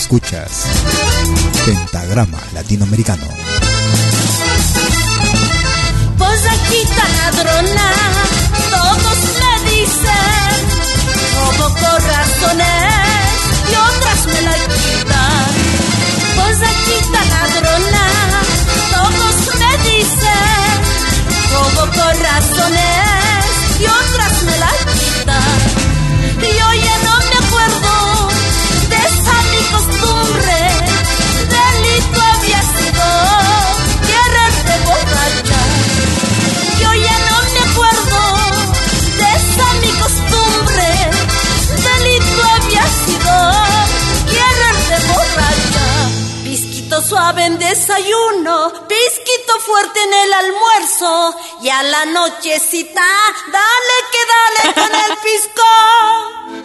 Escuchas Pentagrama Latinoamericano. Pues aquí ladrona, todos me dicen, robo corazones y suave en desayuno, pisquito fuerte en el almuerzo y a la nochecita, dale que dale con el pisco.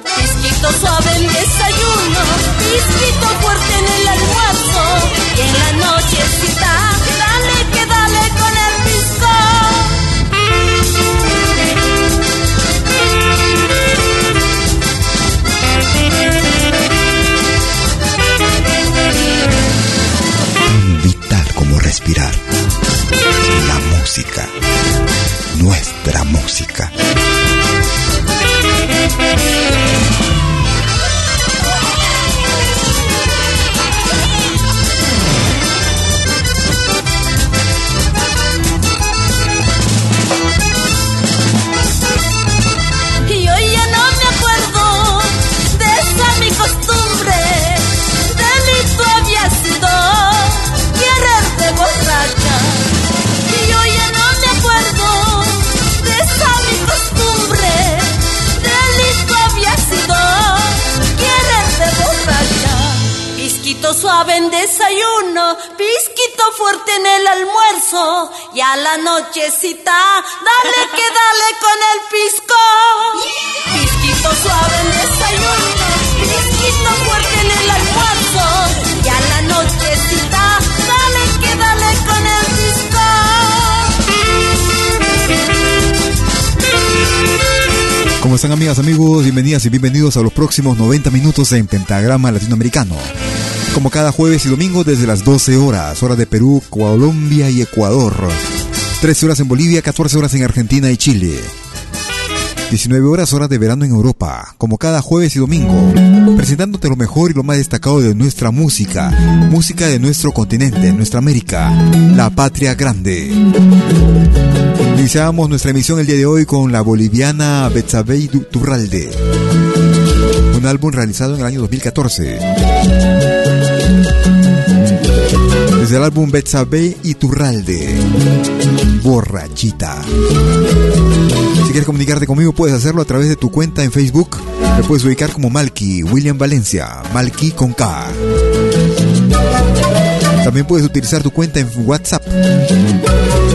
Pisquito suave en desayuno, pisquito fuerte en el almuerzo y en la nochecita, respirar. La nochecita, dale que dale con el pisco. Pisquito suave en desayuno, pisquito fuerte en el almuerzo y a la nochecita, dale que dale con el pisco. ¿Cómo están amigas, amigos? Bienvenidas y bienvenidos a los próximos 90 minutos en Pentagrama Latinoamericano. Como cada jueves y domingo desde las 12 horas, hora de Perú, Colombia y Ecuador. 13 horas en Bolivia, 14 horas en Argentina y Chile. 19 horas hora de verano en Europa, como cada jueves y domingo, presentándote lo mejor y lo más destacado de nuestra música, música de nuestro continente, nuestra América, la patria grande. Iniciamos nuestra emisión el día de hoy con la boliviana Betsabe Turralde, un álbum realizado en el año 2014. Desde el álbum Betsabe y Turralde, Borrachita. Si quieres comunicarte conmigo puedes hacerlo a través de tu cuenta en Facebook. Me puedes ubicar como Malky, William Valencia, Malky con K. También puedes utilizar tu cuenta en WhatsApp.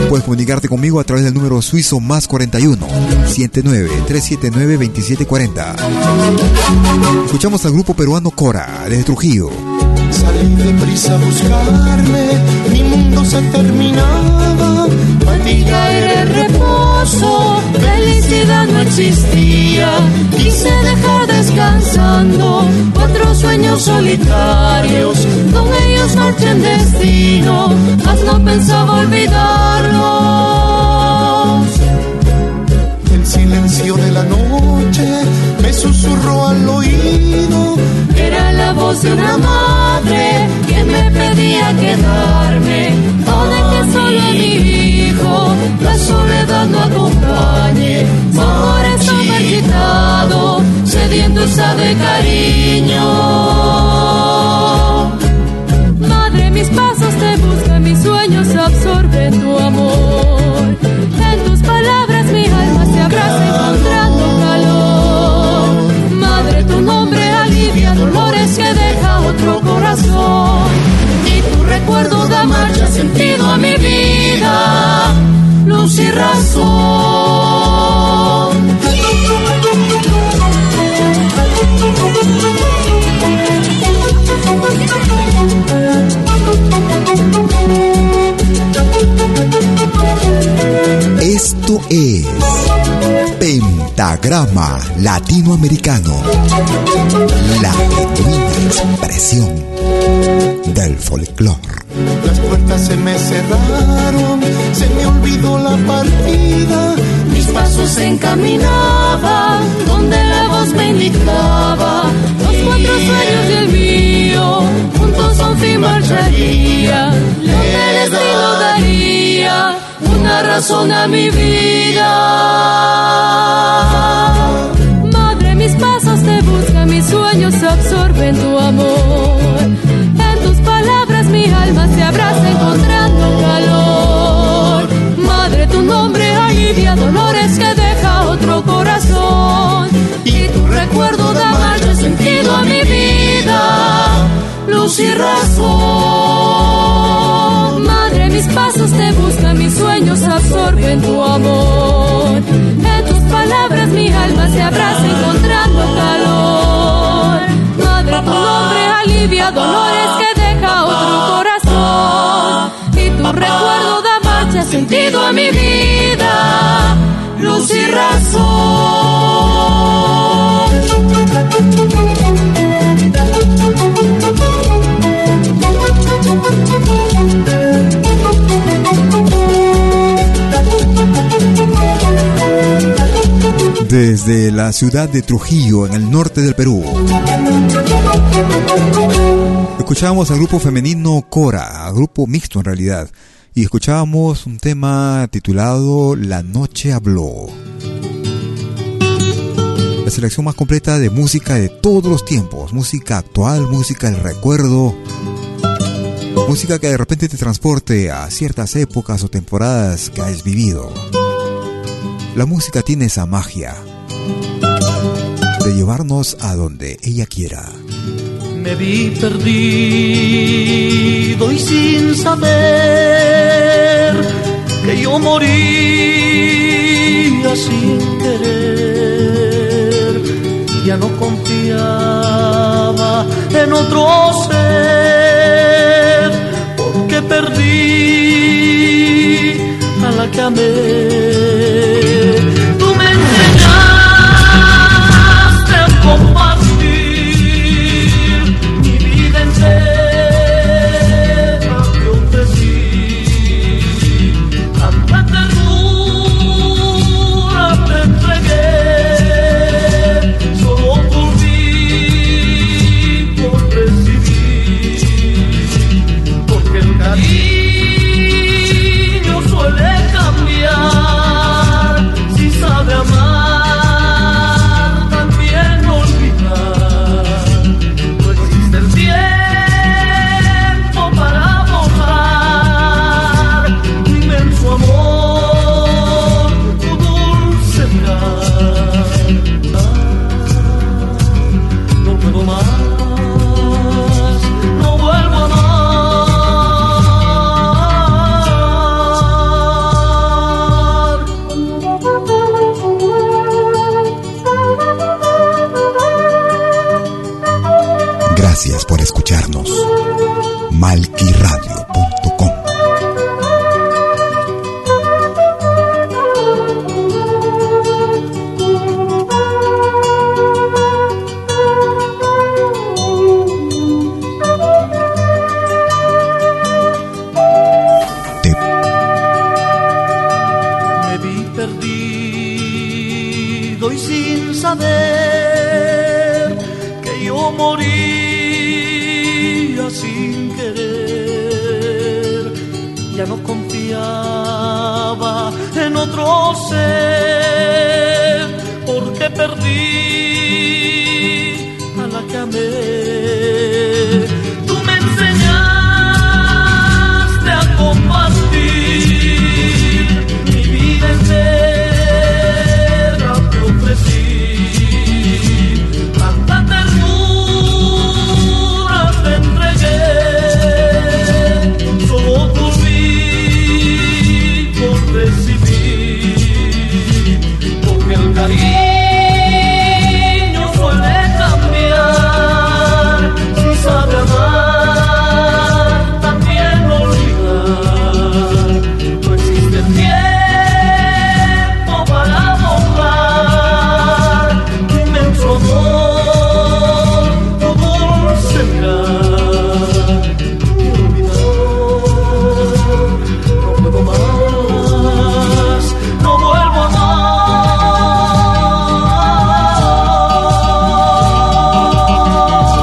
Puedes comunicarte conmigo a través del número suizo más 41 79 379 2740. Escuchamos al grupo peruano Cora desde Trujillo. Salí deprisa a buscarme, mi mundo se terminaba. Fatiga era el reposo, felicidad no existía. Quise dejar descansando cuatro sueños solitarios. Con ellos marché en destino, mas no pensaba olvidarlos. Silencio de la noche me susurró al oído. Era la voz de una madre que me pedía quedarme. No dejes solo mi hijo, la soledad no acompañe. Está marchitado, sediento está de cariño. Latinoamericano, la genuina expresión del folclore. Las puertas se me cerraron, se me olvidó la partida. Mis pasos se encaminaban donde la voz me indicaba. Los cuatro sueños y el mío, juntos a un fin marcharía. El destino daría una razón a mi vida. Mis pasos te buscan, mis sueños absorben tu amor. En tus palabras mi alma se abraza encontrando calor. Madre, tu nombre alivia dolores que deja otro corazón. Y tu recuerdo da marcha, sentido a mi vida, luz y razón. Madre, mis pasos te buscan, mis sueños absorben tu amor. Palabras mi alma se abraza encontrando calor. Madre, tu nombre alivia dolores que deja otro corazón. Y tu recuerdo da marcha, sentido a mi vida, luz y razón. Desde la ciudad de Trujillo, en el norte del Perú. Escuchábamos al grupo femenino Cora, grupo mixto en realidad, y escuchábamos un tema titulado La Noche Habló. La selección más completa de música de todos los tiempos, música actual, música del recuerdo, música que de repente te transporte a ciertas épocas o temporadas que has vivido. La música tiene esa magia de llevarnos a donde ella quiera. Me vi perdido y sin saber que yo moría sin querer. Ya no confiaba en otro ser porque perdí a la que amé.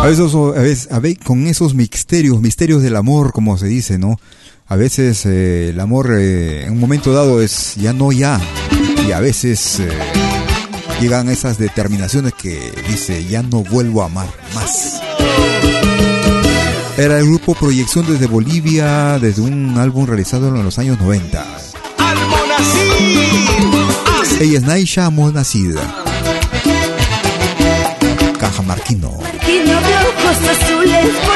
A veces, con esos misterios, misterios del amor, como se dice, ¿no? A veces eh, el amor eh, en un momento dado es ya no ya, y a veces eh, llegan esas determinaciones que dice ya no vuelvo a amar más. Era el grupo Proyección desde Bolivia, desde un álbum realizado en los años 90. Ella es Naisha Monacida. Cajamarquino. Marquino de ojos azules, por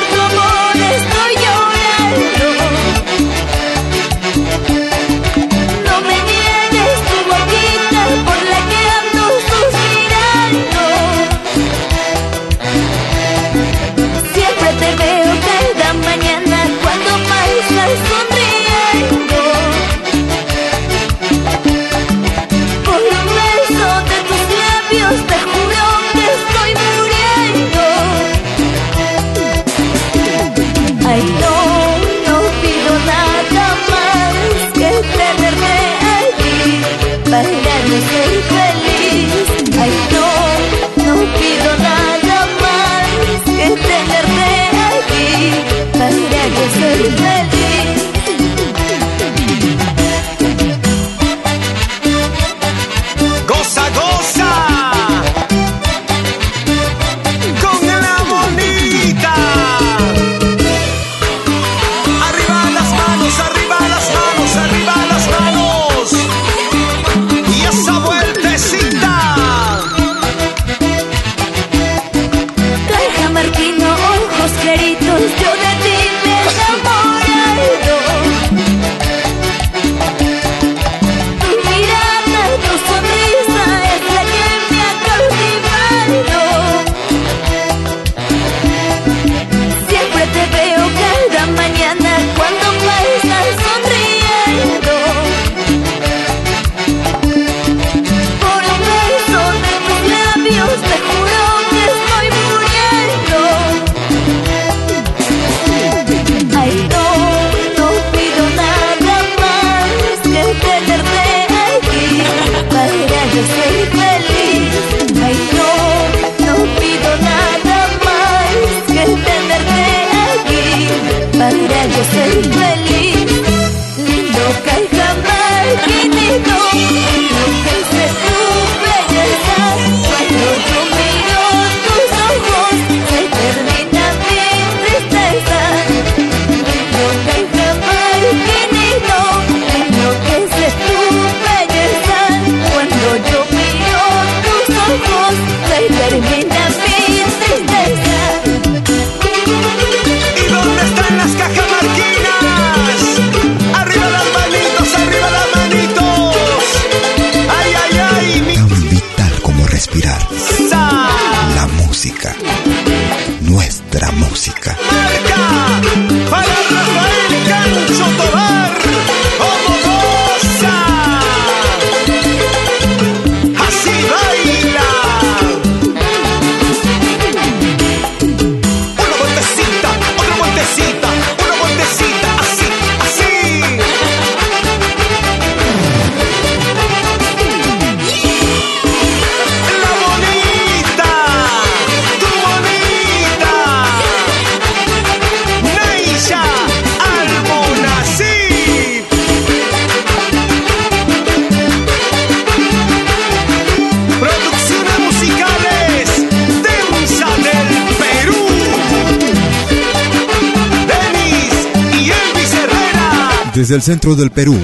Desde el centro del Perú,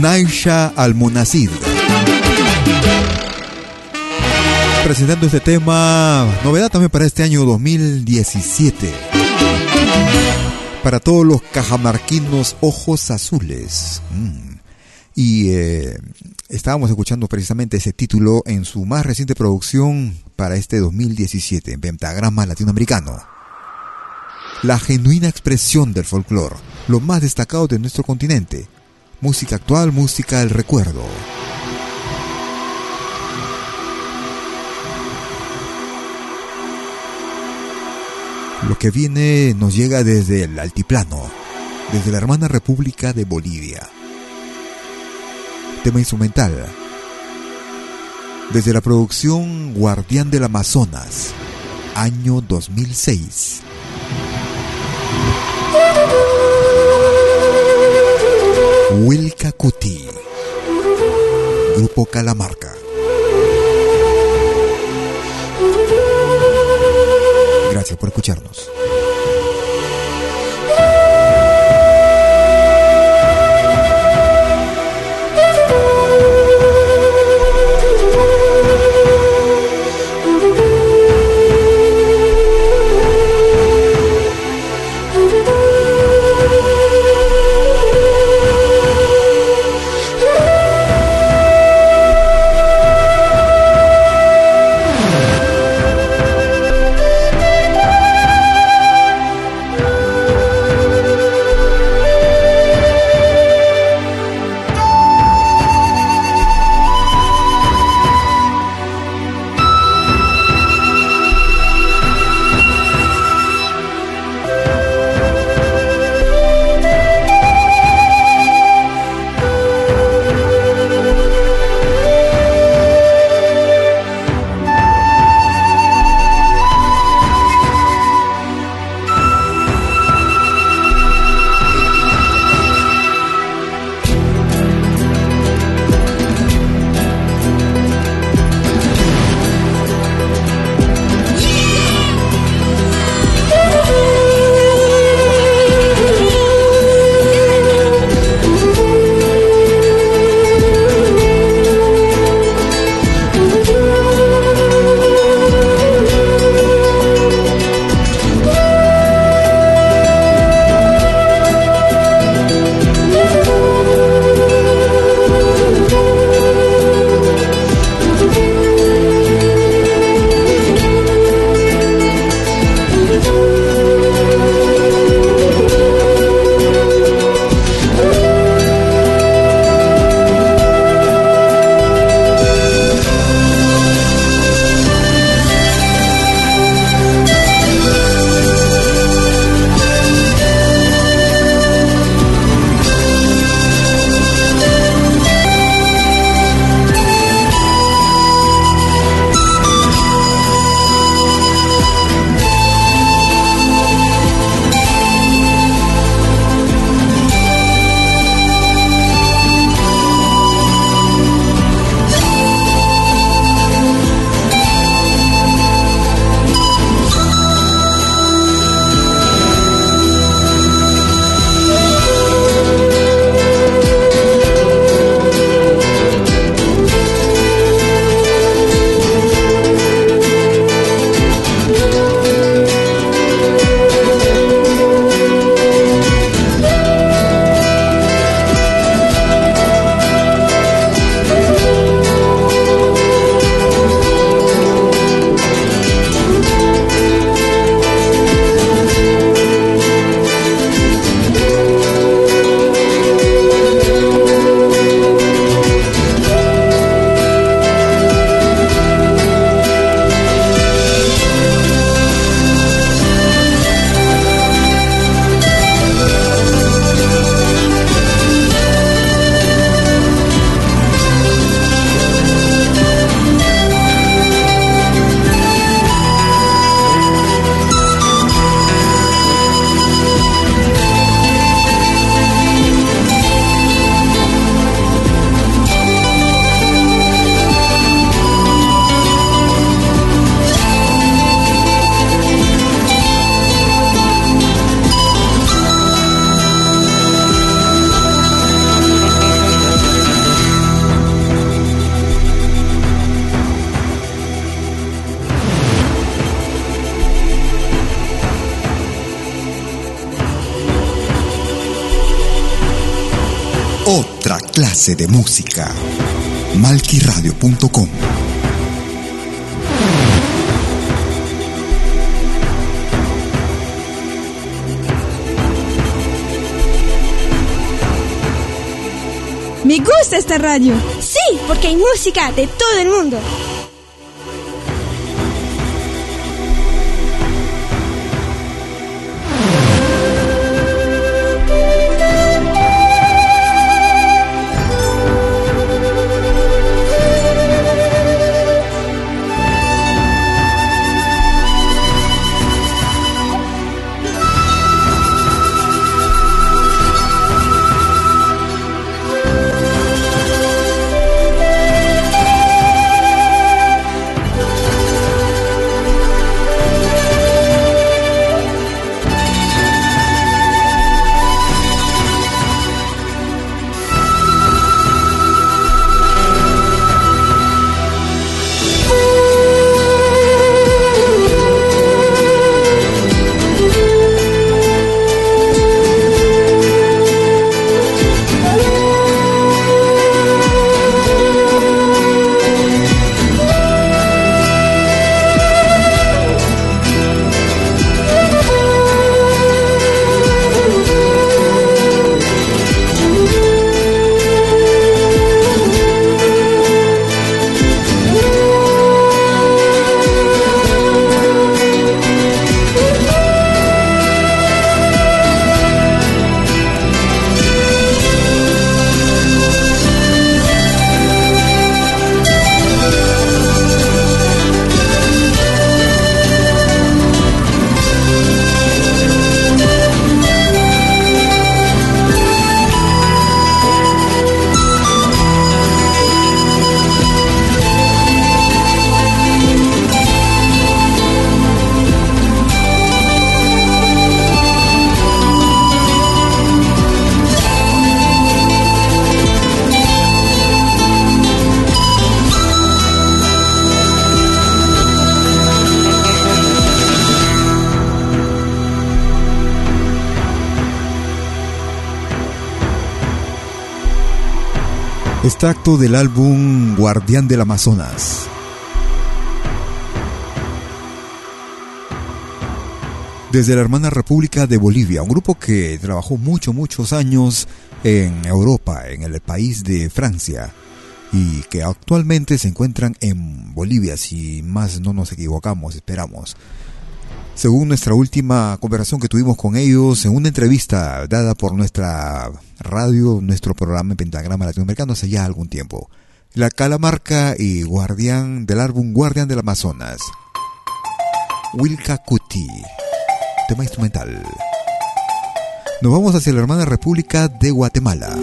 Naisha Almonacid. Presentando este tema, novedad también para este año 2017. Para todos los cajamarquinos ojos azules. Mm. Y eh, estábamos escuchando precisamente ese título en su más reciente producción para este 2017, en Pentagrama Latinoamericano. La genuina expresión del folclore, lo más destacado de nuestro continente. Música actual, música del recuerdo. Lo que viene nos llega desde el altiplano, desde la hermana República de Bolivia. Tema instrumental. Desde la producción Guardián del Amazonas, año 2006. Wilka Cuti, Grupo Calamarca. Gracias por escucharnos. De música. Malquiradio.com Me gusta esta radio. Sí, porque hay música de todo el mundo. Extracto del álbum Guardián del Amazonas. Desde la hermana República de Bolivia, un grupo que trabajó muchos, muchos años en Europa, en el país de Francia, y que actualmente se encuentran en Bolivia, si más no nos equivocamos, esperamos. Según nuestra última conversación que tuvimos con ellos en una entrevista dada por nuestra radio, nuestro programa en Pentagrama Latinoamericano hace ya algún tiempo. La Calamarca y Guardián del álbum Guardián del Amazonas. Wilka Kuti, tema instrumental. Nos vamos hacia la hermana República de Guatemala.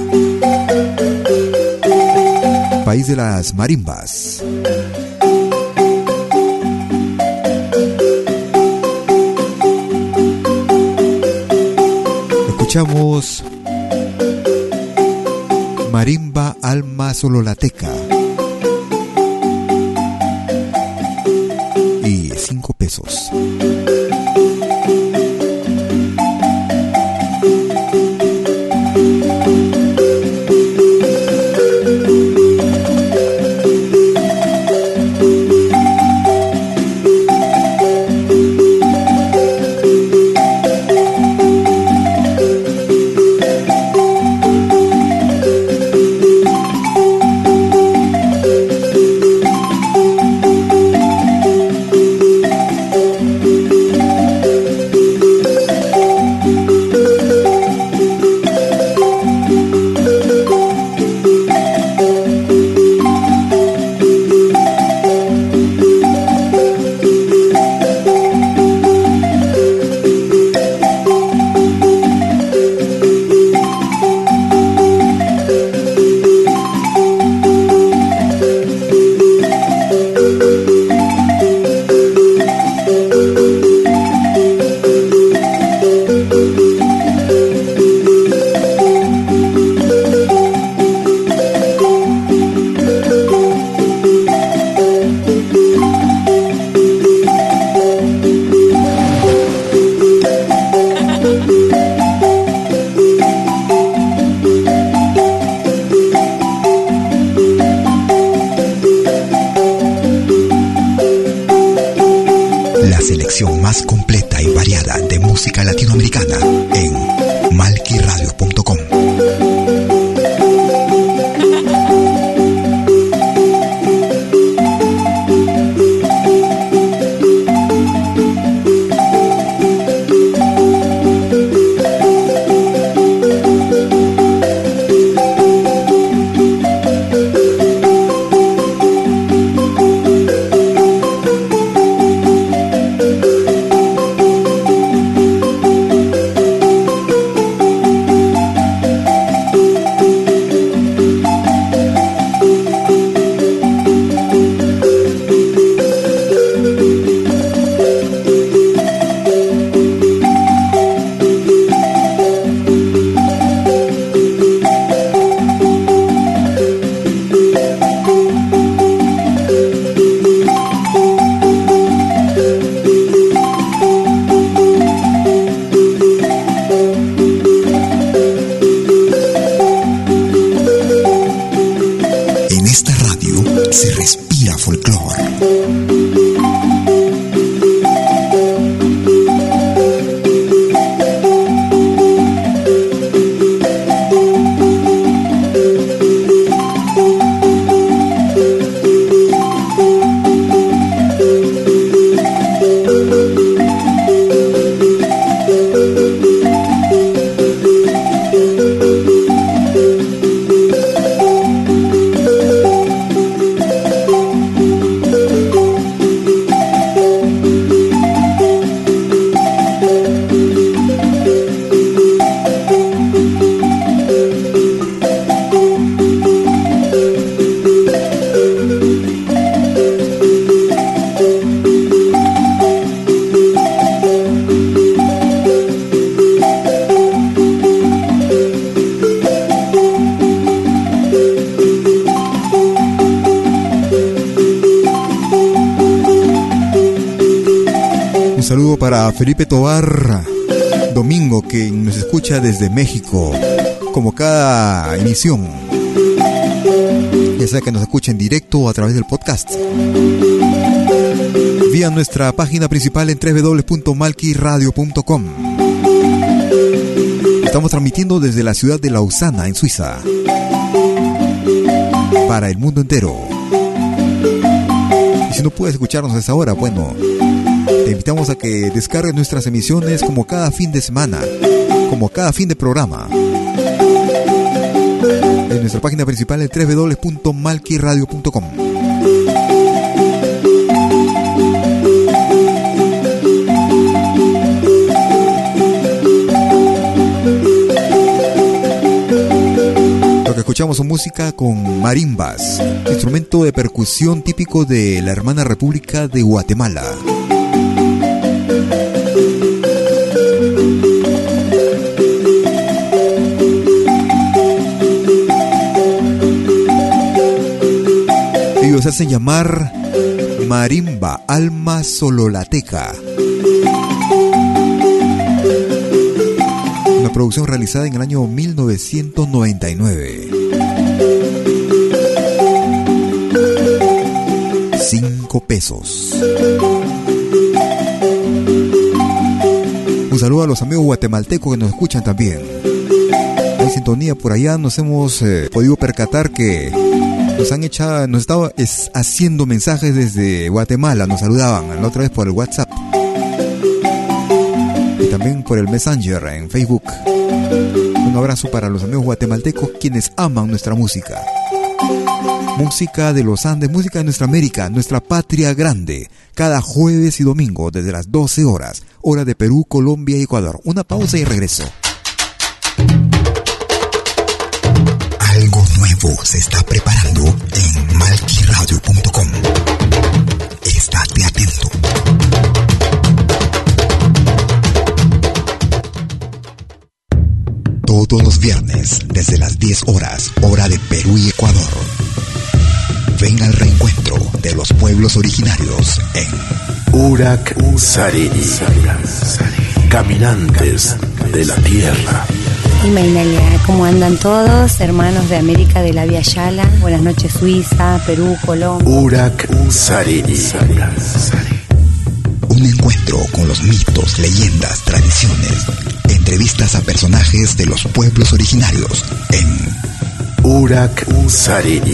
País de las marimbas. Escuchamos Marimba Alma Sololateca y cinco pesos. Música latinoamericana en malquiradio.com. Felipe Tobar, Domingo, que nos escucha desde México, como cada emisión. Ya sea que nos escuche en directo o a través del podcast. Vía nuestra página principal en www.malquiradio.com. Estamos transmitiendo desde la ciudad de Lausana, en Suiza. Para el mundo entero. Y si no puedes escucharnos a esa hora, bueno, te invitamos a que descargues nuestras emisiones como cada fin de semana, como cada fin de programa. En nuestra página principal en www.malquiradio.com. Lo que escuchamos su música con marimbas, instrumento de percusión típico de la hermana República de Guatemala. Se hacen llamar Marimba Alma Sololateca. Una producción realizada en el año 1999. Cinco pesos. Un saludo a los amigos guatemaltecos que nos escuchan también. Hay sintonía por allá, nos hemos eh, podido percatar que nos han echado, nos estaba haciendo mensajes desde Guatemala, nos saludaban la otra vez por el WhatsApp y también por el Messenger en Facebook. Un abrazo para los amigos guatemaltecos quienes aman nuestra música. Música de los Andes, música de nuestra América, nuestra patria grande. Cada jueves y domingo desde las 12 horas, hora de Perú, Colombia y Ecuador. Una pausa y regreso. Se está preparando en malquiradio.com. Estate atento. Todos los viernes, desde las 10 horas, hora de Perú y Ecuador. Ven al reencuentro de los pueblos originarios en Urak Sariri. Caminantes de la Tierra. Y ¿cómo andan todos? Hermanos de América de la Via Yala. Buenas noches, Suiza, Perú, Colombia. Urak Sariri. Un encuentro encuentro con los mitos, leyendas, tradiciones. Entrevistas a personajes de los pueblos originarios en Urak Sariri.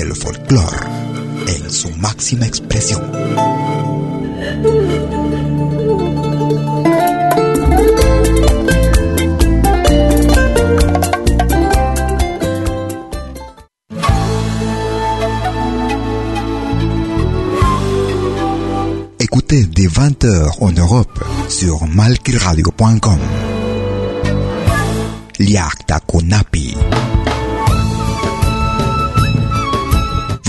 el folclore en su máxima expresión. Écoutez dès 20h en Europe sur malkiradio.com. Liakta Kunapi.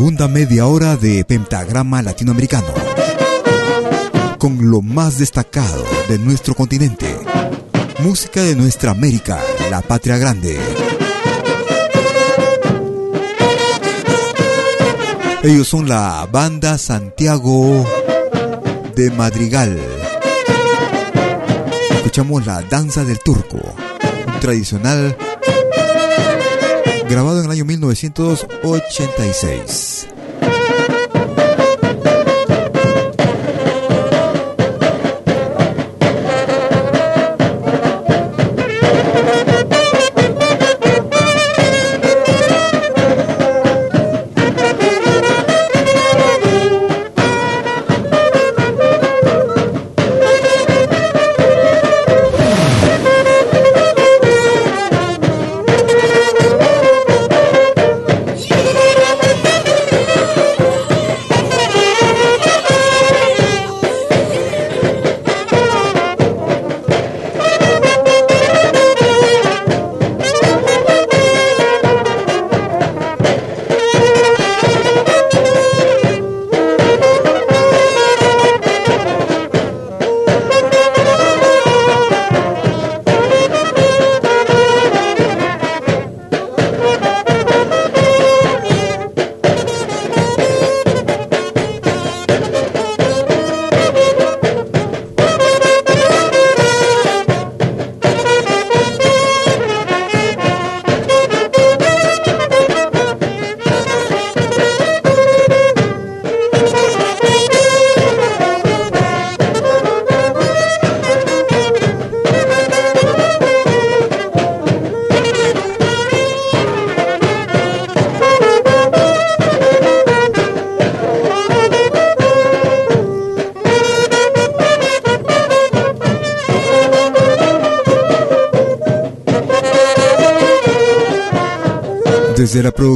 Segunda media hora de Pentagrama Latinoamericano. Con lo más destacado de nuestro continente. Música de nuestra América, la patria grande. Ellos son la banda Santiago de Madrigal. Escuchamos la danza del turco, un tradicional grabado en el año 1986.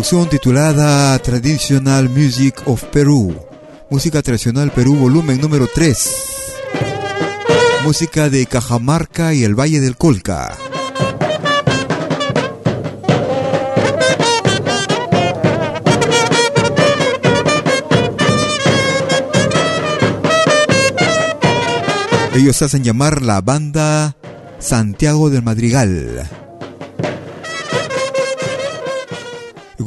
Producción titulada Traditional Music of Peru, Música Tradicional Perú, volumen número 3. Música de Cajamarca y el Valle del Colca. Ellos hacen llamar la banda Santiago del Madrigal.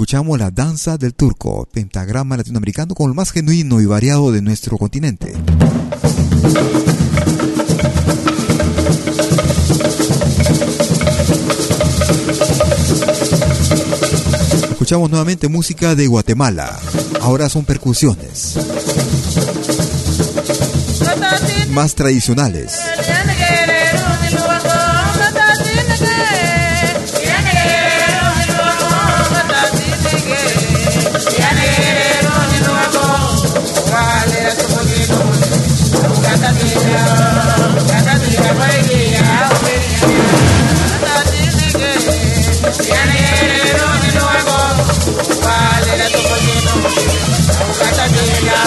Escuchamos la danza del turco, pentagrama latinoamericano con lo más genuino y variado de nuestro continente. Escuchamos nuevamente música de Guatemala. Ahora son percusiones. Más tradicionales. Yeah.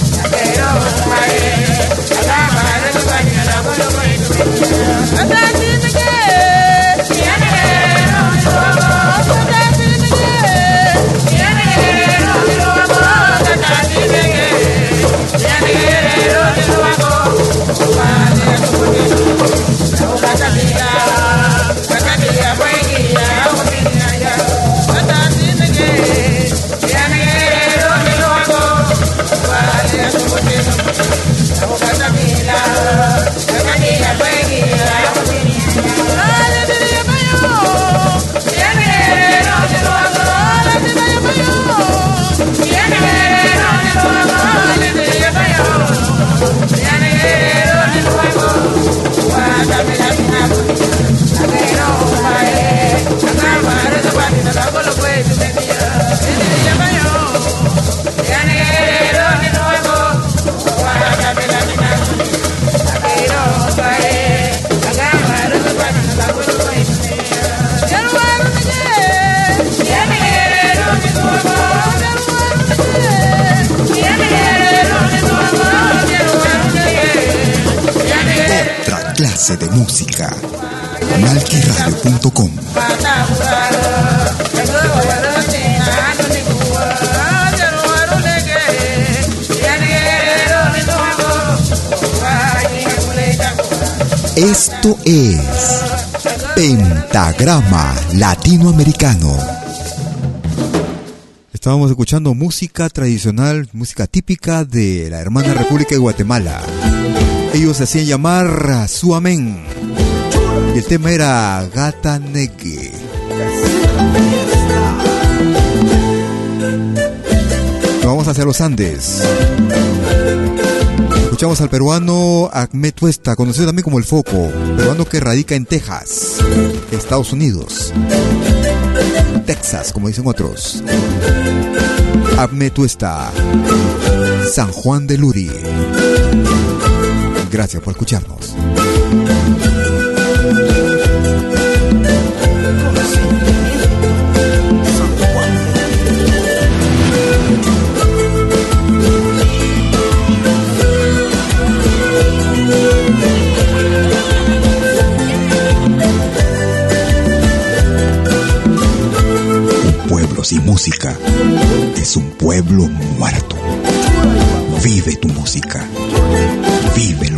De música. Malquiradio.com Esto es Pentagrama Latinoamericano. Estábamos escuchando música tradicional, música típica de la hermana República de Guatemala. Ellos se hacían llamar Suamen. Y el tema era Gata Negue. Vamos hacia los Andes. Escuchamos al peruano Ahmed Tuesta, conocido también como El Foco, peruano que radica en Texas, Estados Unidos. Texas, como dicen otros. Ahmed Tuesta, San Juan de Luri. Gracias por escucharnos. sin música es un pueblo muerto. Vive tu música. Vive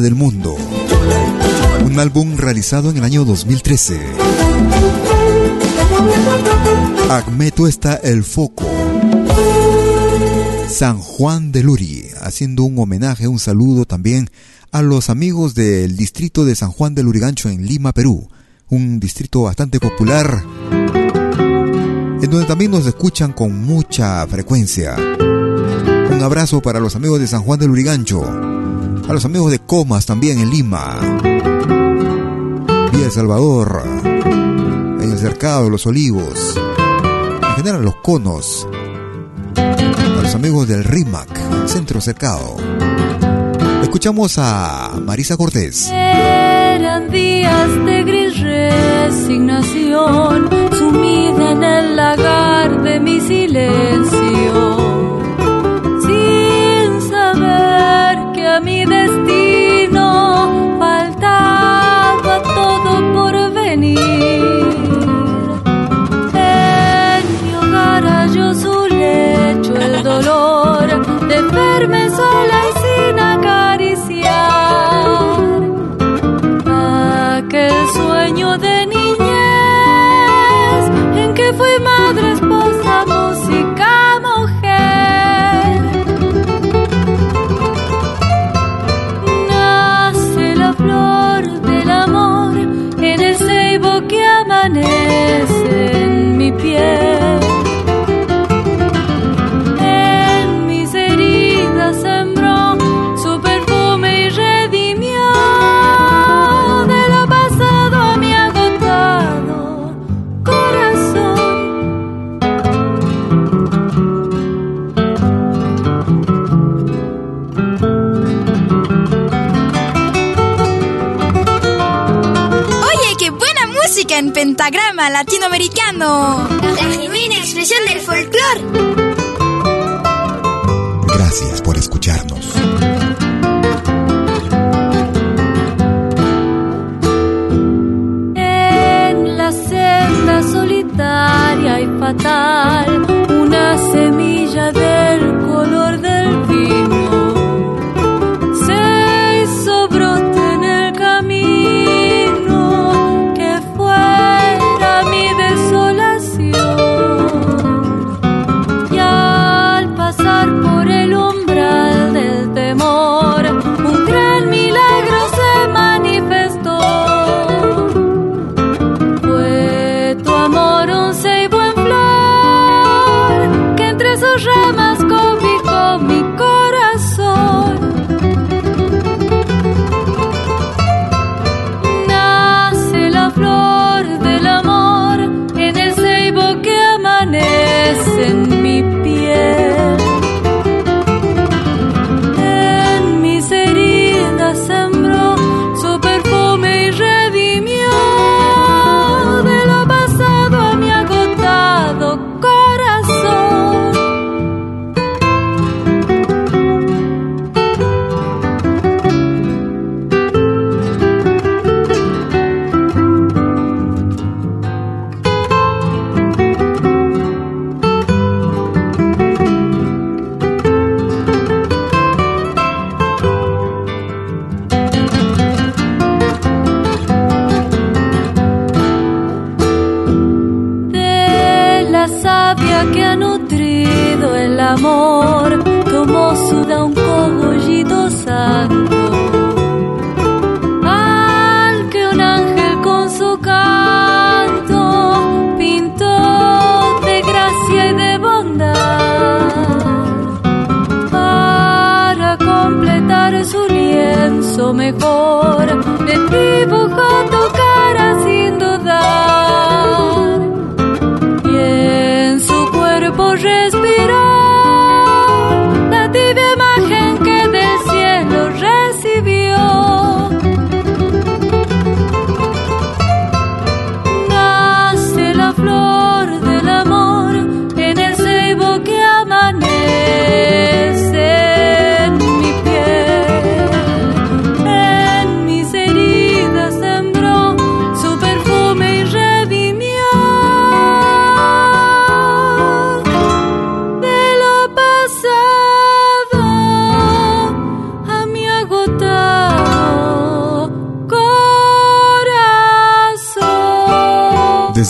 Del Mundo. Un álbum realizado en el año 2013. Agmeto está el foco. San Juan de Luri, haciendo un homenaje, un saludo también a los amigos del distrito de San Juan de Lurigancho en Lima, Perú. Un distrito bastante popular, en donde también nos escuchan con mucha frecuencia. Un abrazo para los amigos de San Juan de Lurigancho a los amigos de Comas también en Lima, Villa El Salvador, en el Cercado, Los Olivos, en general los Conos, a los amigos del RIMAC, Centro Cercado. Escuchamos a Marisa Cortés. Eran días de gris resignación, sumida en el lagar de mi silencio La genuina expresión del folclore.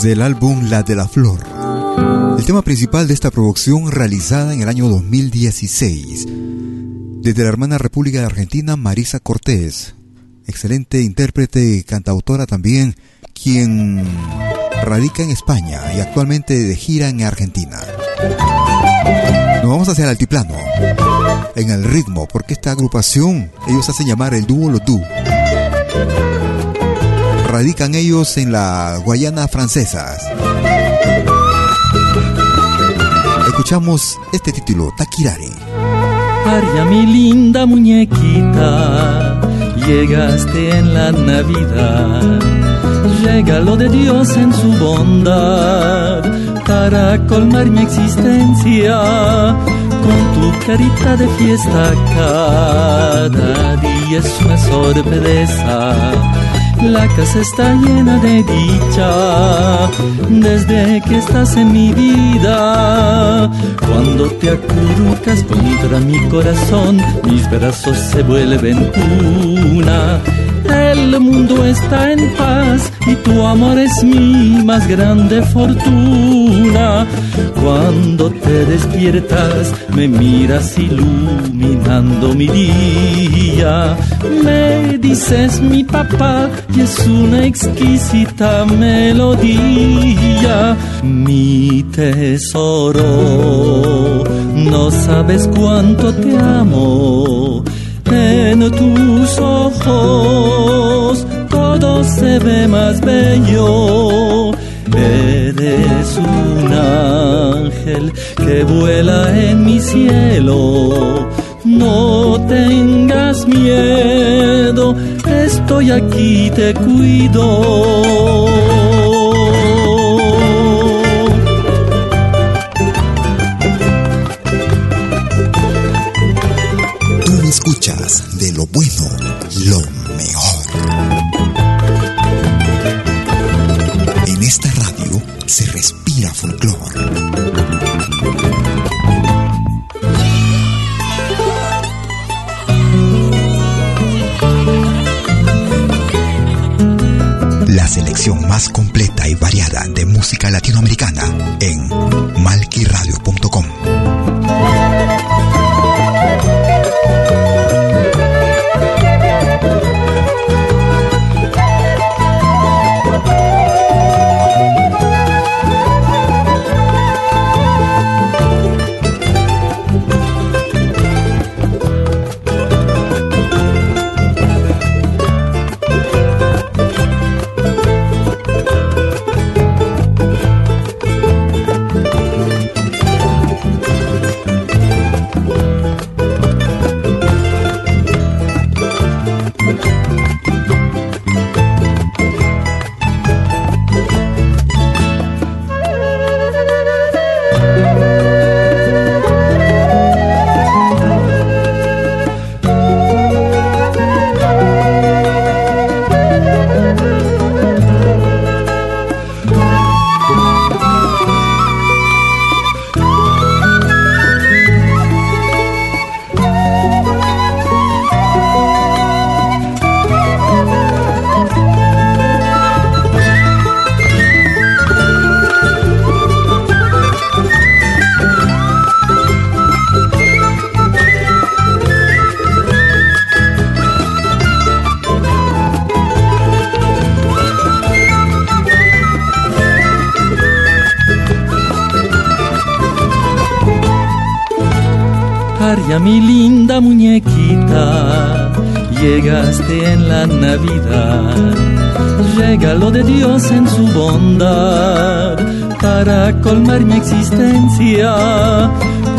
Corazón. Desde el álbum La de la Flor. El tema principal de esta producción realizada en el año 2016. Desde la hermana República de Argentina, Marisa Cortés. Excelente intérprete y cantautora también, quien radica en España y actualmente de gira en Argentina. Nos vamos hacia el altiplano, en el ritmo, porque esta agrupación ellos hacen llamar el dúo Los. Radican ellos en la Guayana francesa. Escuchamos este título, Takirari. Aria, mi linda muñequita, llegaste en la Navidad. Llega lo de Dios en su bondad para colmar mi existencia con tu carita de fiesta. Cada día es una sorpresa. La casa está llena de dicha desde que estás en mi vida. Cuando te acurrucas contra mi corazón, mis brazos se vuelven una. El mundo está en paz y tu amor es mi más grande fortuna. Cuando te despiertas, me miras iluminando mi día. Me dices mi papá y es una exquisita melodía. Mi tesoro, no sabes cuánto te amo. En tus ojos todo se ve más bello. Eres un ángel que vuela en mi cielo. No tengas miedo, estoy aquí, te cuido. de lo bueno, lo mejor. En esta radio se respira folclor. La selección más completa y variada de música latinoamericana en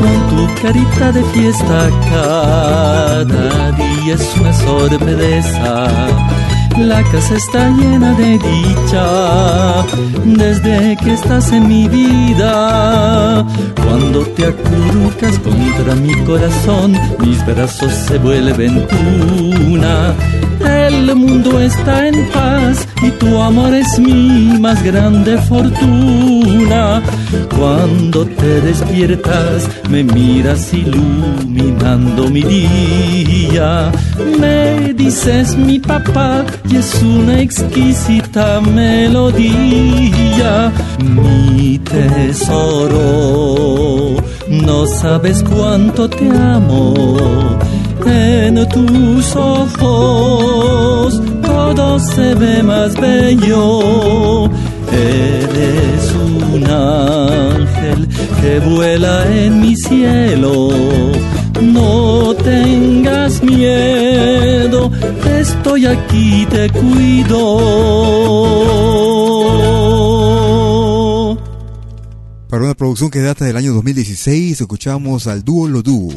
con tu carita de fiesta cada día es una sorpresa. La casa está llena de dicha desde que estás en mi vida. Cuando te acurrucas contra mi corazón, mis brazos se vuelven cuna. El mundo está en paz y tu amor es mi más grande fortuna. Cuando te despiertas, me miras iluminando mi día. Me dices mi papá y es una exquisita melodía. Mi tesoro, no sabes cuánto te amo en tus ojos todo se ve más bello. Eres un ángel que vuela en mi cielo. No tengas miedo, estoy aquí, te cuido. Para una producción que data del año 2016, escuchamos al dúo Lodú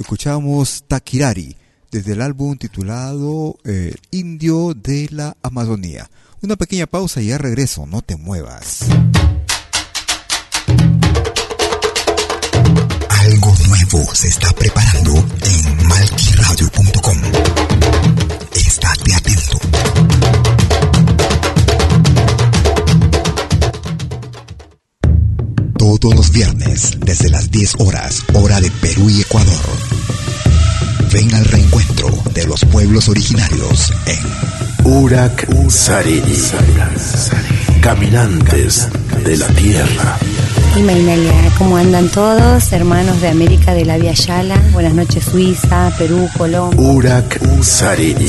escuchamos Takirari desde el álbum titulado eh, Indio de la Amazonía. Una pequeña pausa y ya regreso, no te muevas. Algo nuevo se está preparando en malquiradio.com. Estate atento. Todos los viernes, desde las 10 horas, hora de Perú y Ecuador. Ven al reencuentro de los pueblos originarios en Urak Sariri. Caminantes de la Tierra. Y Mainalia, ¿cómo andan todos? Hermanos de América de la Via Yala. Buenas noches, Suiza, Perú, Colombia. Urak Sariri.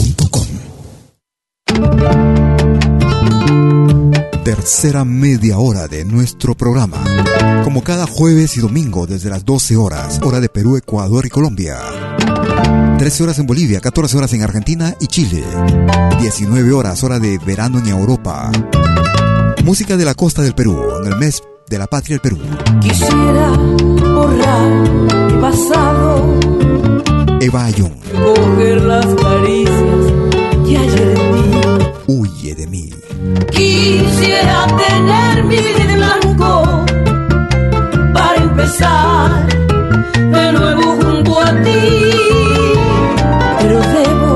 Tercera media hora de nuestro programa. Como cada jueves y domingo desde las 12 horas, hora de Perú, Ecuador y Colombia. 13 horas en Bolivia, 14 horas en Argentina y Chile. 19 horas, hora de verano en Europa. Música de la costa del Perú, en el mes de la patria del Perú. Quisiera borrar pasado. Eva Ayón. Coger las tener mi vida de blanco para empezar de nuevo junto a ti. Pero debo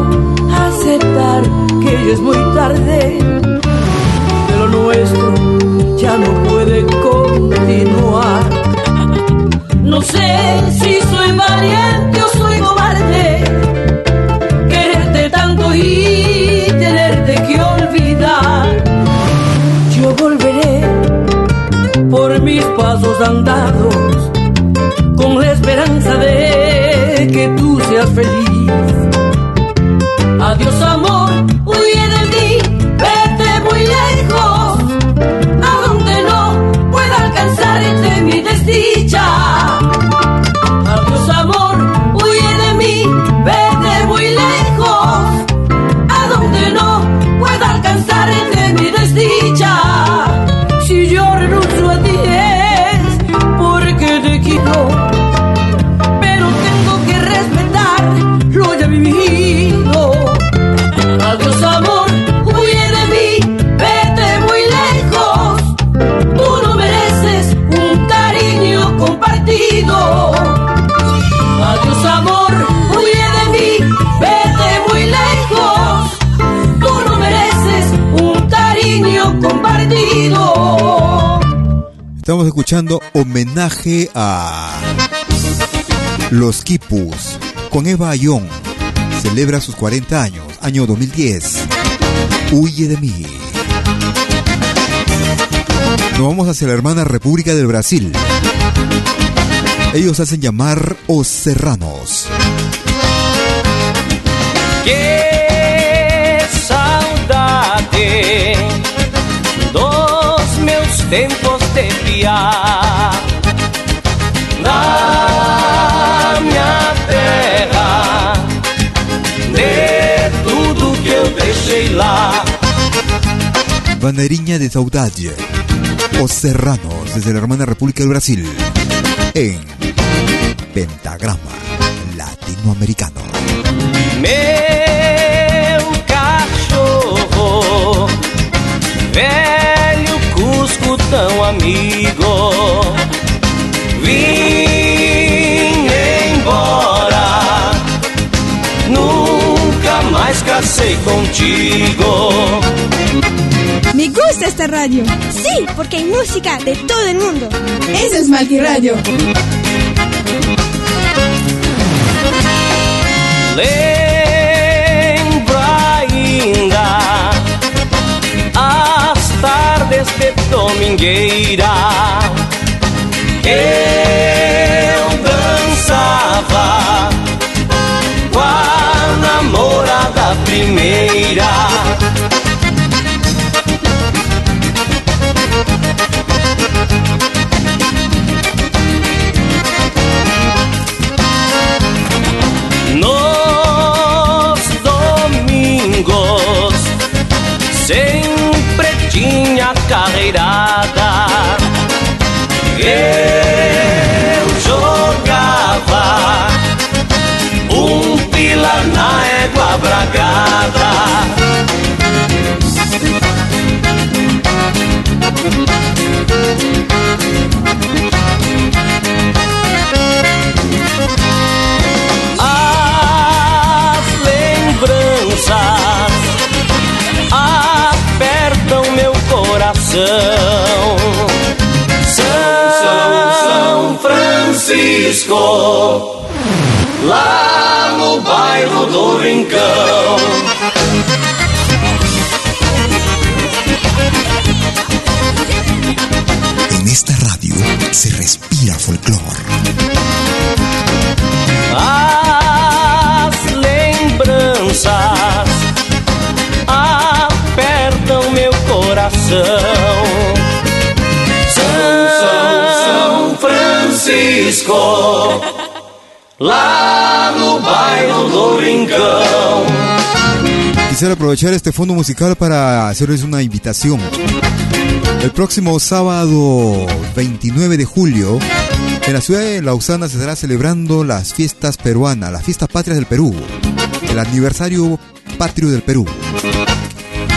aceptar que ya es muy tarde. Que lo nuestro ya no puede continuar. No sé si soy valiente andados con la esperanza de que tú seas feliz. Adiós amor, huye de mí, vete muy lejos, a donde no pueda alcanzarte mi desdicha. Escuchando homenaje a Los Quipus con Eva Ayón. Celebra sus 40 años, año 2010. Huye de mí. Nos vamos hacia la hermana República del Brasil. Ellos hacen llamar Os Serranos. Que saudade do tempos de minha terra, de tudo que eu deixei lá. Bandeirinha de Saudade. Os Serranos, desde la hermana República del Brasil. En Pentagrama Latinoamericano. Meu tão amigo, vim embora, nunca mais casei contigo. Me gusta esta radio. Sí, porque hay música de todo el mundo. Ese es Multiradio. Lembro tardes de domingueira. Eu dançava com a namorada primeira. Égua bragada. As lembranças apertam meu coração. São Francisco, lá no bairro do Rincão. En esta radio se respira folclor. As lembranças apertam meu coração. São, São Francisco, lá no bairro do Rincão. Quisiera aprovechar este fondo musical para hacerles una invitación. El próximo sábado 29 de julio, en la ciudad de Lausana se estará celebrando las fiestas peruanas, las fiestas patrias del Perú, el aniversario patrio del Perú.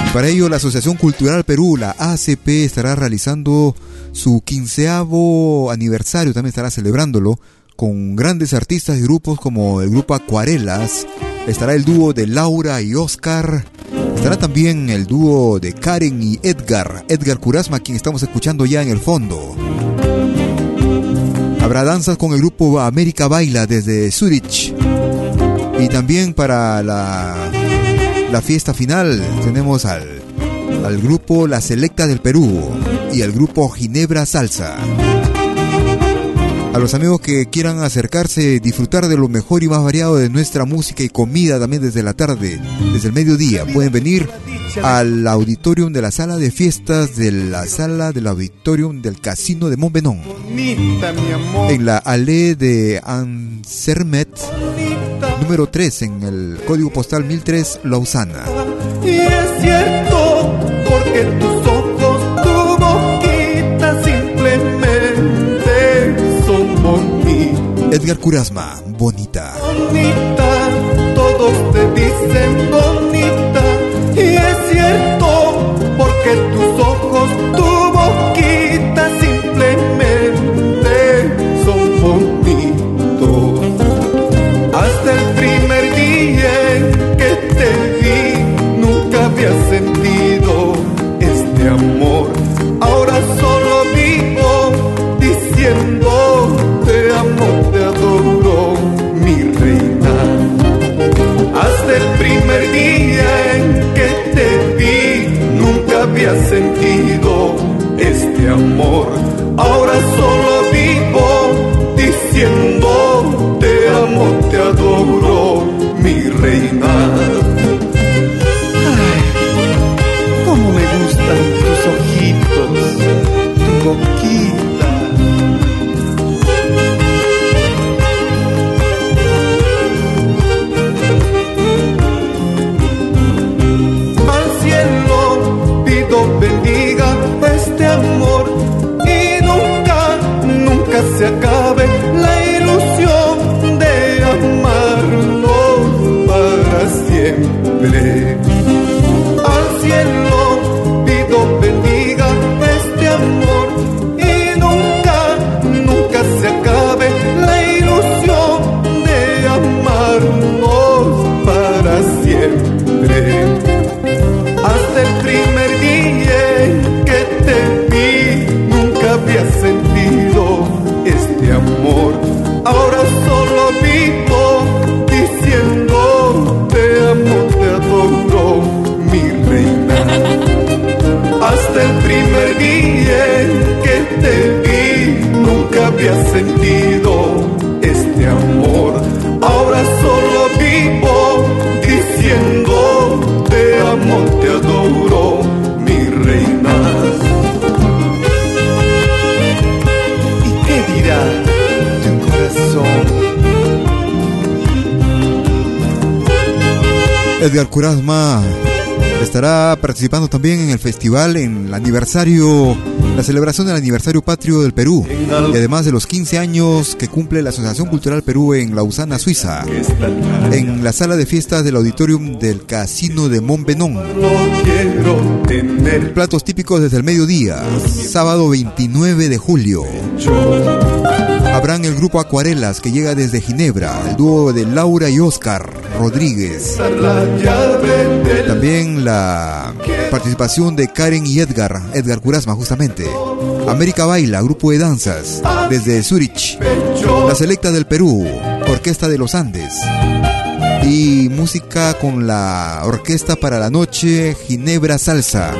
Y para ello, la Asociación Cultural Perú, la ACP, estará realizando su quinceavo aniversario, también estará celebrándolo con grandes artistas y grupos como el grupo Acuarelas, estará el dúo de Laura y Oscar, estará también el dúo de Karen y Edgar, Edgar Curasma, quien estamos escuchando ya en el fondo. Habrá danzas con el grupo América Baila desde Zurich. Y también para la, la fiesta final tenemos al, al grupo La Selecta del Perú y el grupo Ginebra Salsa. A los amigos que quieran acercarse, disfrutar de lo mejor y más variado de nuestra música y comida también desde la tarde, desde el mediodía, pueden venir al auditorium de la sala de fiestas de la sala del auditorium del Casino de Montbenón. En la Allée de Ansermet, número 3, en el código postal 1003, Lausana. Y es cierto, porque tus Edgar Curasma, bonita. Bonita, todos te dicen bonita. Y es cierto, porque tus ojos, tu Edgar Curazma estará participando también en el festival en el aniversario, la celebración del aniversario patrio del Perú y además de los 15 años que cumple la Asociación Cultural Perú en Lausana, Suiza, en la sala de fiestas del auditorium del Casino de Montbenon. Platos típicos desde el mediodía, sábado 29 de julio. Habrán el grupo Acuarelas que llega desde Ginebra, el dúo de Laura y Oscar Rodríguez. También la participación de Karen y Edgar, Edgar Curasma justamente. América Baila, grupo de danzas, desde Zurich. La Selecta del Perú, Orquesta de los Andes. Y música con la Orquesta para la Noche, Ginebra Salsa.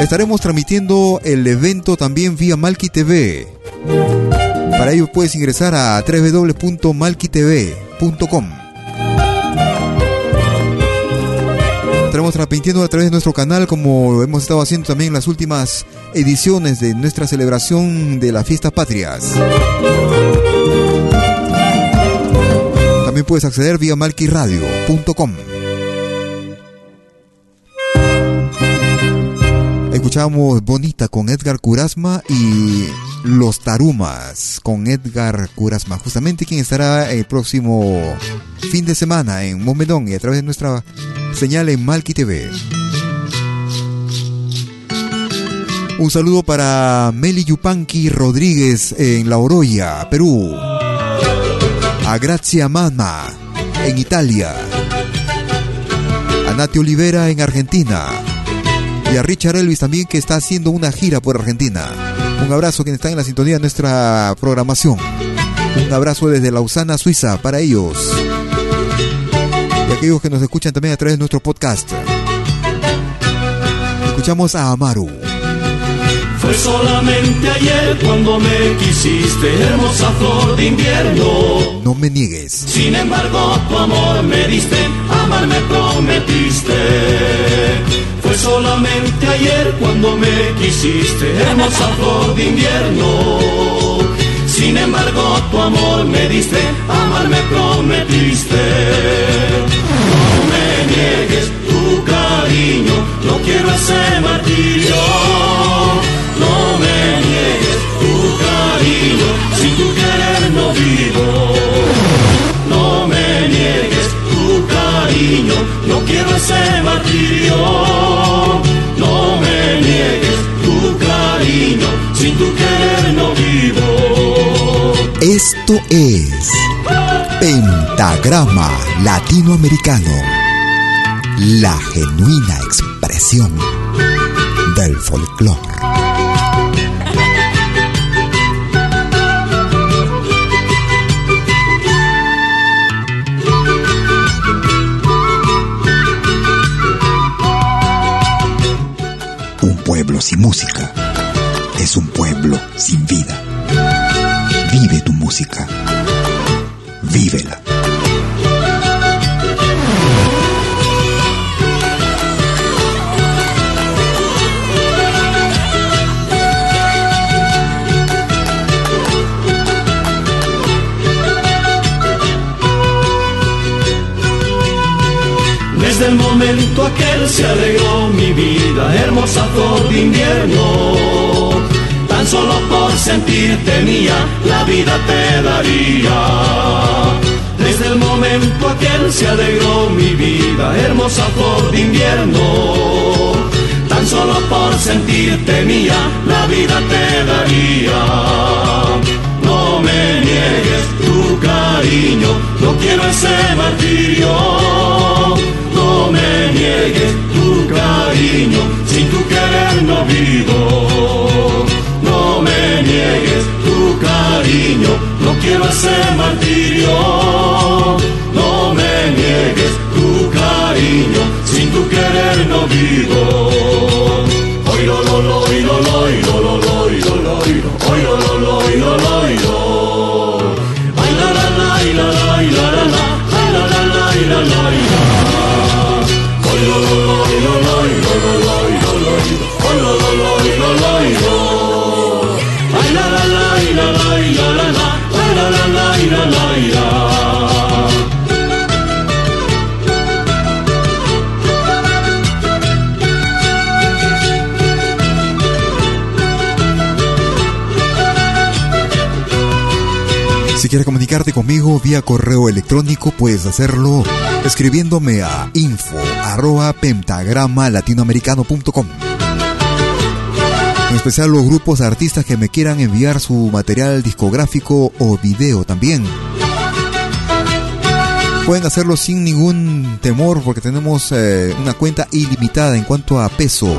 Estaremos transmitiendo el evento también vía Malki TV. Para ello puedes ingresar a www.malkitv.com. Estaremos transmitiendo a través de nuestro canal como hemos estado haciendo también en las últimas ediciones de nuestra celebración de las fiestas patrias. También puedes acceder vía malquiradio.com. Escuchamos Bonita con Edgar Curasma y Los Tarumas con Edgar Curasma. Justamente quien estará el próximo fin de semana en Momedón y a través de nuestra señal en Malki TV. Un saludo para Meli Yupanqui Rodríguez en La Oroya, Perú. A Grazia Mama en Italia. A Nati Olivera en Argentina y a Richard Elvis también que está haciendo una gira por Argentina. Un abrazo a quienes están en la sintonía de nuestra programación. Un abrazo desde Lausana, Suiza, para ellos. Y aquellos que nos escuchan también a través de nuestro podcast. Escuchamos a Amaru. Fue solamente ayer cuando me quisiste, hermosa flor de invierno. No me niegues. Sin embargo, tu amor me diste, amar me prometiste. Fue solamente ayer cuando me quisiste, hermosa flor de invierno. Sin embargo, tu amor me diste, amar me prometiste. No me niegues tu cariño, no quiero ese martirio. Esto es Pentagrama Latinoamericano, la genuina expresión del folclore. Un pueblo sin música es un pueblo sin vida. Música. Vívela. Desde el momento aquel se alegró mi vida, hermosa flor de invierno. Sentirte mía, la vida te daría. Desde el momento aquel se alegró mi vida, hermosa flor de invierno. Tan solo por sentirte mía, la vida te daría. No me niegues tu cariño, no quiero ese martirio. No me niegues tu cariño, sin tu querer no vivo niegues tu cariño, no quiero hacer martirio. No me niegues tu cariño, sin tu querer no vivo. Hoy lo lo lo lo lo lo lo lo lo hoy lo lo lo lo lo Ay la la la la la la la la, ay la la la la la la. Hoy lo lo lo lo lo lo quieres comunicarte conmigo vía correo electrónico, puedes hacerlo escribiéndome a info arroba pentagrama latinoamericano.com. En especial los grupos artistas que me quieran enviar su material discográfico o video también. Pueden hacerlo sin ningún temor porque tenemos eh, una cuenta ilimitada en cuanto a peso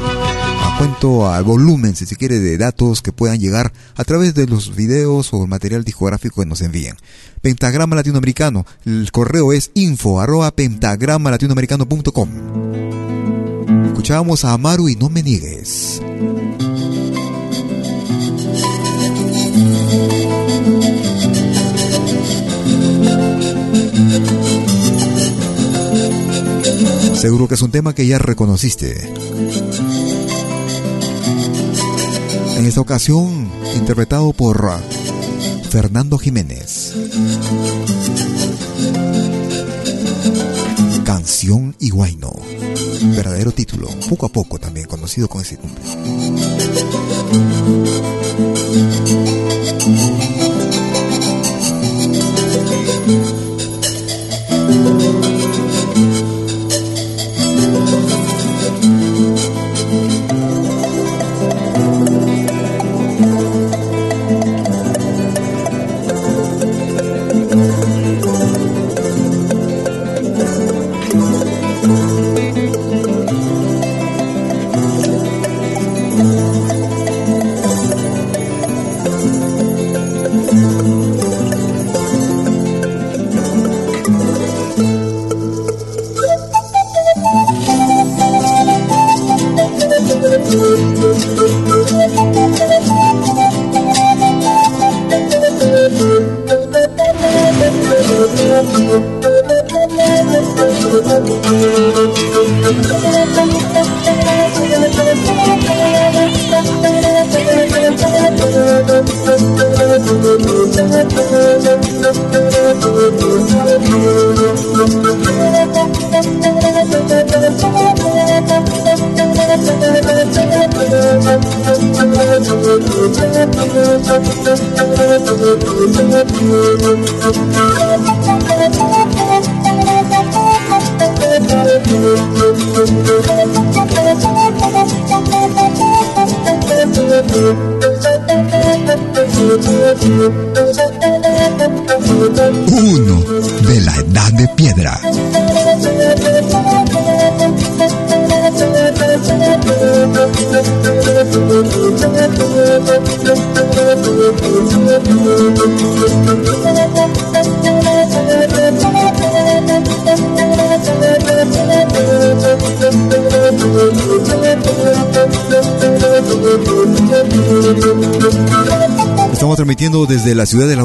al volumen, si se quiere, de datos que puedan llegar a través de los videos o el material discográfico que nos envíen. Pentagrama Latinoamericano, el correo es info arroba pentagrama latinoamericano.com. Escuchábamos a Amaru y no me niegues. Seguro que es un tema que ya reconociste. En esta ocasión, interpretado por Fernando Jiménez. Canción Iguaino. Verdadero título, poco a poco también conocido con ese nombre.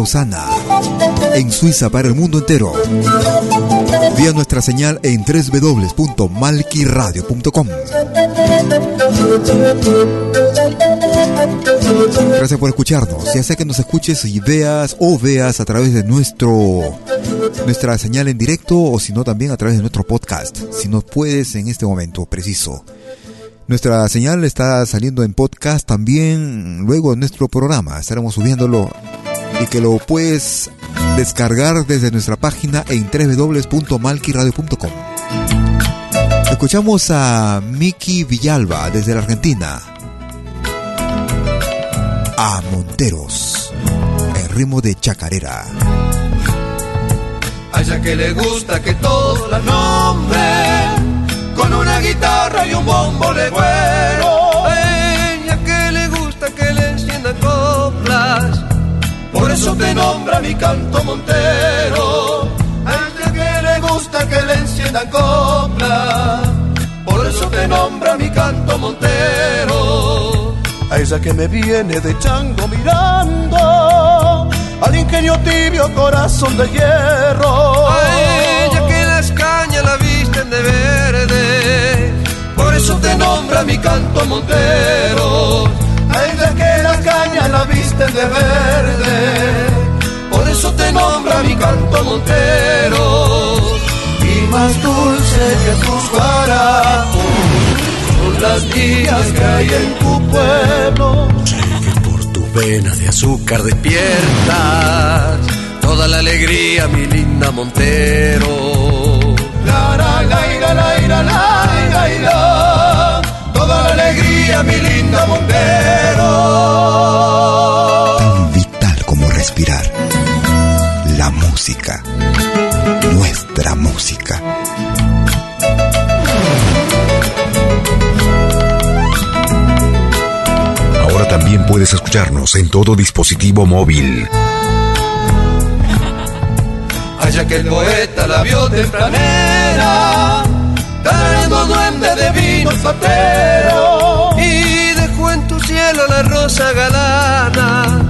Lausana, en Suiza para el mundo entero. Vía nuestra señal en www.malquiradio.com. Gracias por escucharnos. Ya sea que nos escuches y veas o veas a través de nuestro nuestra señal en directo o si no también a través de nuestro podcast. Si nos puedes en este momento preciso. Nuestra señal está saliendo en podcast también luego en nuestro programa. Estaremos subiéndolo y que lo puedes descargar desde nuestra página en www.malquiradio.com. Escuchamos a Miki Villalba desde la Argentina. A Monteros, en ritmo de chacarera. A ella que le gusta que todo la nombre con una guitarra y un bombo de cuero. Eso te nombra mi canto montero. A ella que le gusta que le enciendan coplas, por eso te nombra mi canto montero. A ella que me viene de chango mirando, al ingenio tibio corazón de hierro. A ella que las cañas la visten de verde eso te nombra mi canto montero. A ella que las cañas la visten de verde, por eso te nombra mi canto montero. Y más dulce que tus guarapos son las días que hay en tu pueblo. Que por tu vena de azúcar despiertas toda la alegría, mi linda Montero. La, la, la, la, la, la, la, la, toda la alegría, mi linda Montero. Respirar. La música. Nuestra música. Ahora también puedes escucharnos en todo dispositivo móvil. Allá que el poeta la vio tempranera, trayendo duende de vino patero y dejó en tu cielo la rosa galana.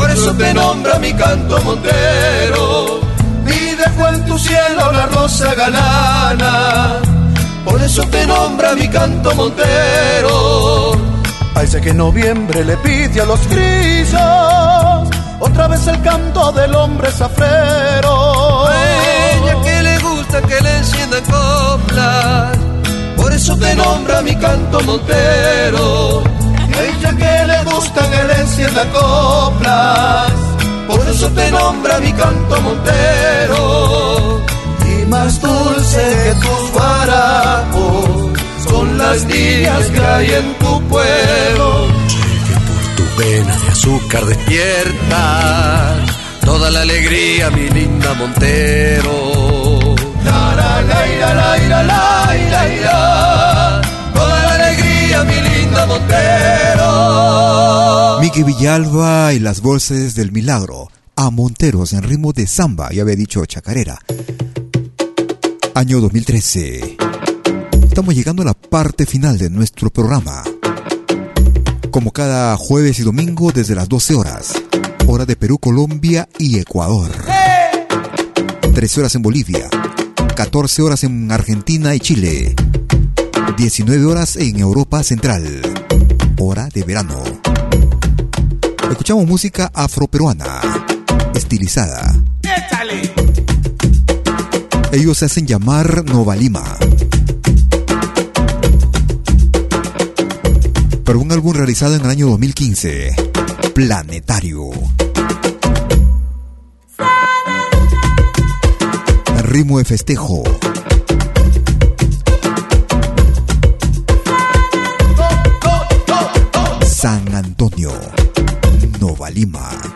Por eso te nombra mi canto montero. Y dejó en tu cielo la rosa galana. Por eso te nombra mi canto montero. A ese que en noviembre le pide a los grillos otra vez el canto del hombre zafrero. A ella que le gusta que le enciendan coplas, por eso te nombra mi canto montero. A ella que gusta que le enciendan coplas, por eso te nombra mi canto montero. Y más dulce que tus guarapos son las niñas que hay en tu pueblo vena de azúcar despierta toda la alegría, mi linda Montero. La, la, la, alegría, mi linda Montero. Miki Villalba y las voces del milagro. A Monteros en ritmo de samba, ya había dicho chacarera. Año 2013. Estamos llegando a la parte final de nuestro programa como cada jueves y domingo desde las 12 horas, hora de Perú, Colombia y Ecuador. 13 horas en Bolivia, 14 horas en Argentina y Chile, 19 horas en Europa Central, hora de verano. Escuchamos música afroperuana, estilizada. Ellos se hacen llamar Nova Lima. para un álbum realizado en el año 2015, Planetario. Ritmo de festejo. San Antonio, Nova Lima.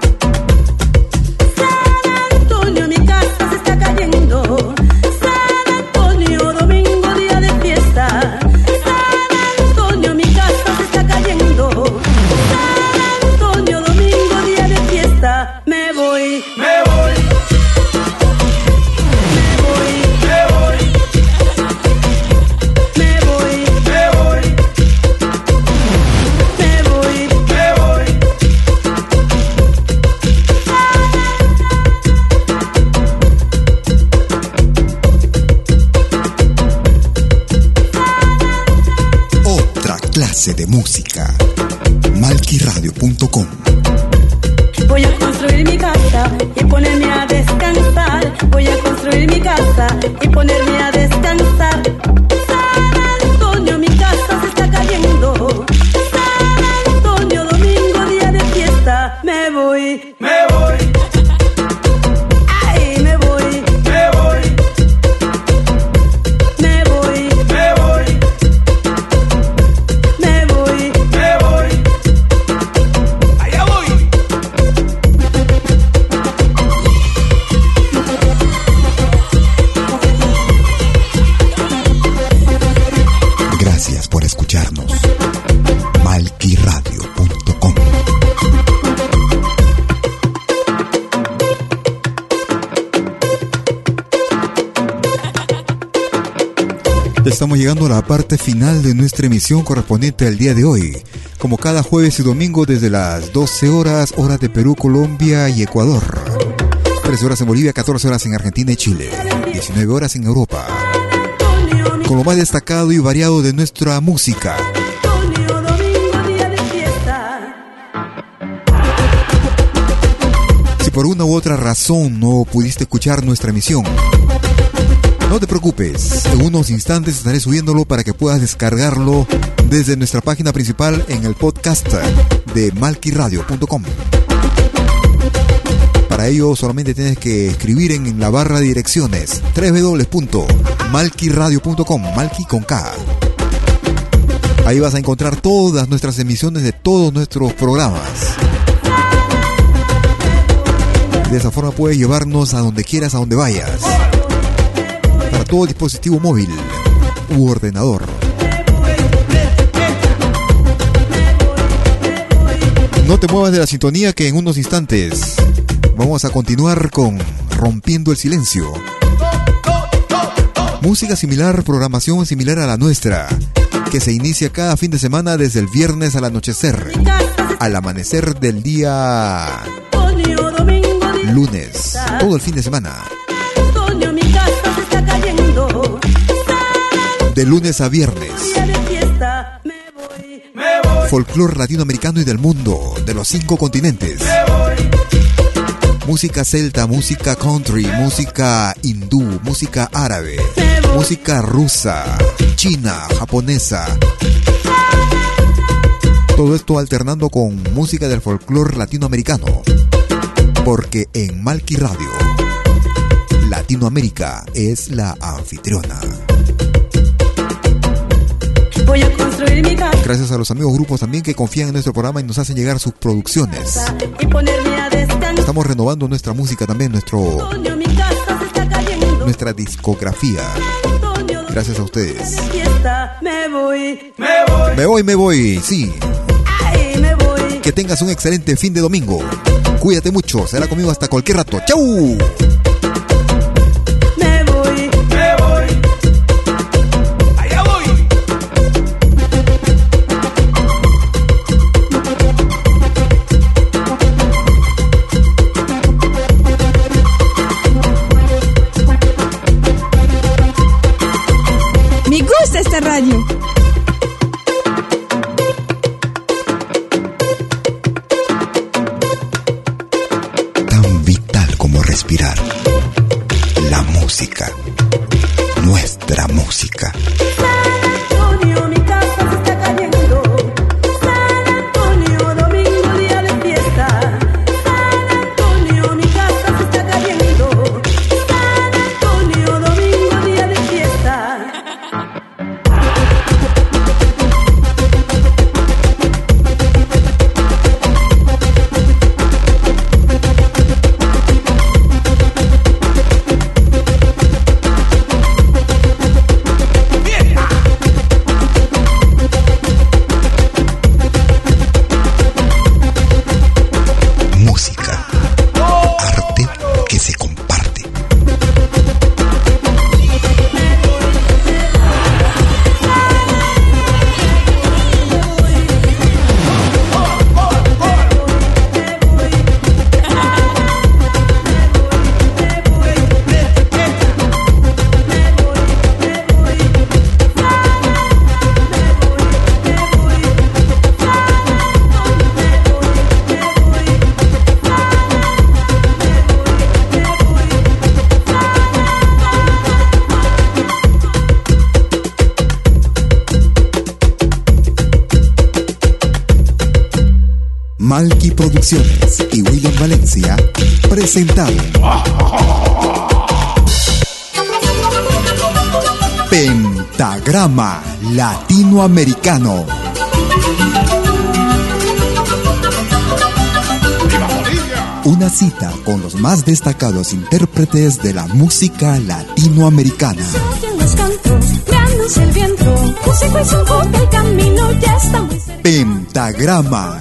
Estamos llegando a la parte final de nuestra emisión correspondiente al día de hoy. Como cada jueves y domingo desde las 12 horas, hora de Perú, Colombia y Ecuador. 13 horas en Bolivia, 14 horas en Argentina y Chile. 19 horas en Europa. Con lo más destacado y variado de nuestra música. Si por una u otra razón no pudiste escuchar nuestra emisión, no te preocupes, en unos instantes estaré subiéndolo para que puedas descargarlo desde nuestra página principal en el podcast de malquiradio.com. Para ello solamente tienes que escribir en la barra de direcciones www.malquiradio.com, Malqui con K. Ahí vas a encontrar todas nuestras emisiones de todos nuestros programas. De esa forma puedes llevarnos a donde quieras, a donde vayas. Todo dispositivo móvil u ordenador. No te muevas de la sintonía que en unos instantes vamos a continuar con Rompiendo el Silencio. Música similar, programación similar a la nuestra, que se inicia cada fin de semana desde el viernes al anochecer, al amanecer del día lunes, todo el fin de semana. De lunes a viernes. Folclor latinoamericano y del mundo, de los cinco continentes. Música celta, música country, música hindú, música árabe, música rusa, china, japonesa. Todo esto alternando con música del folclor latinoamericano. Porque en Malqui Radio, Latinoamérica es la anfitriona. Voy a construir mi casa. Gracias a los amigos grupos también que confían en nuestro programa y nos hacen llegar sus producciones. Estamos renovando nuestra música también, nuestro, nuestra discografía. Gracias a ustedes. Me voy, me voy. Me voy, me voy, sí. Ay, me voy. Que tengas un excelente fin de domingo. Cuídate mucho, será conmigo hasta cualquier rato. ¡Chau! Producciones y William Valencia presentaron Pentagrama Latinoamericano. Una cita con los más destacados intérpretes de la música latinoamericana. Pentagrama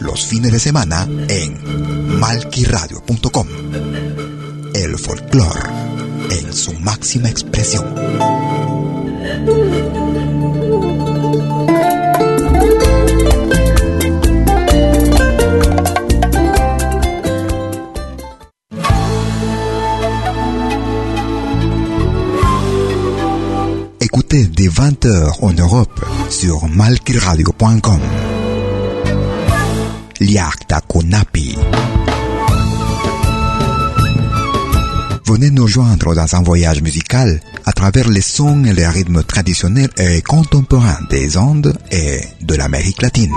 Los fines de semana en malquiradio.com el folclore en su máxima expresión. Écoutez des 20h en Europe sur malquiradio.com. Liakta Kunapi. Venez nous joindre dans un voyage musical à travers les sons et les rythmes traditionnels et contemporains des Andes et de l'Amérique latine.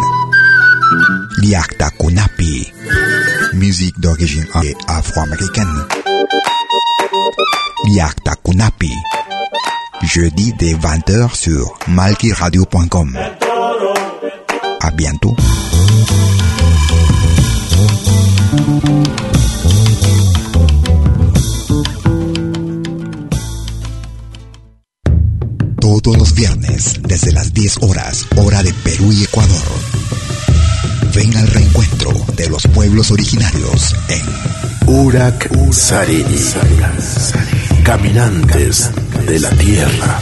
Liakta Kunapi, musique d'origine afro-américaine. Liakta Kunapi, jeudi dès 20h sur malkiradio.com. Bientôt. todos los viernes desde las 10 horas, hora de Perú y Ecuador. Ven al reencuentro de los pueblos originarios en Urak Sarini, caminantes de la tierra.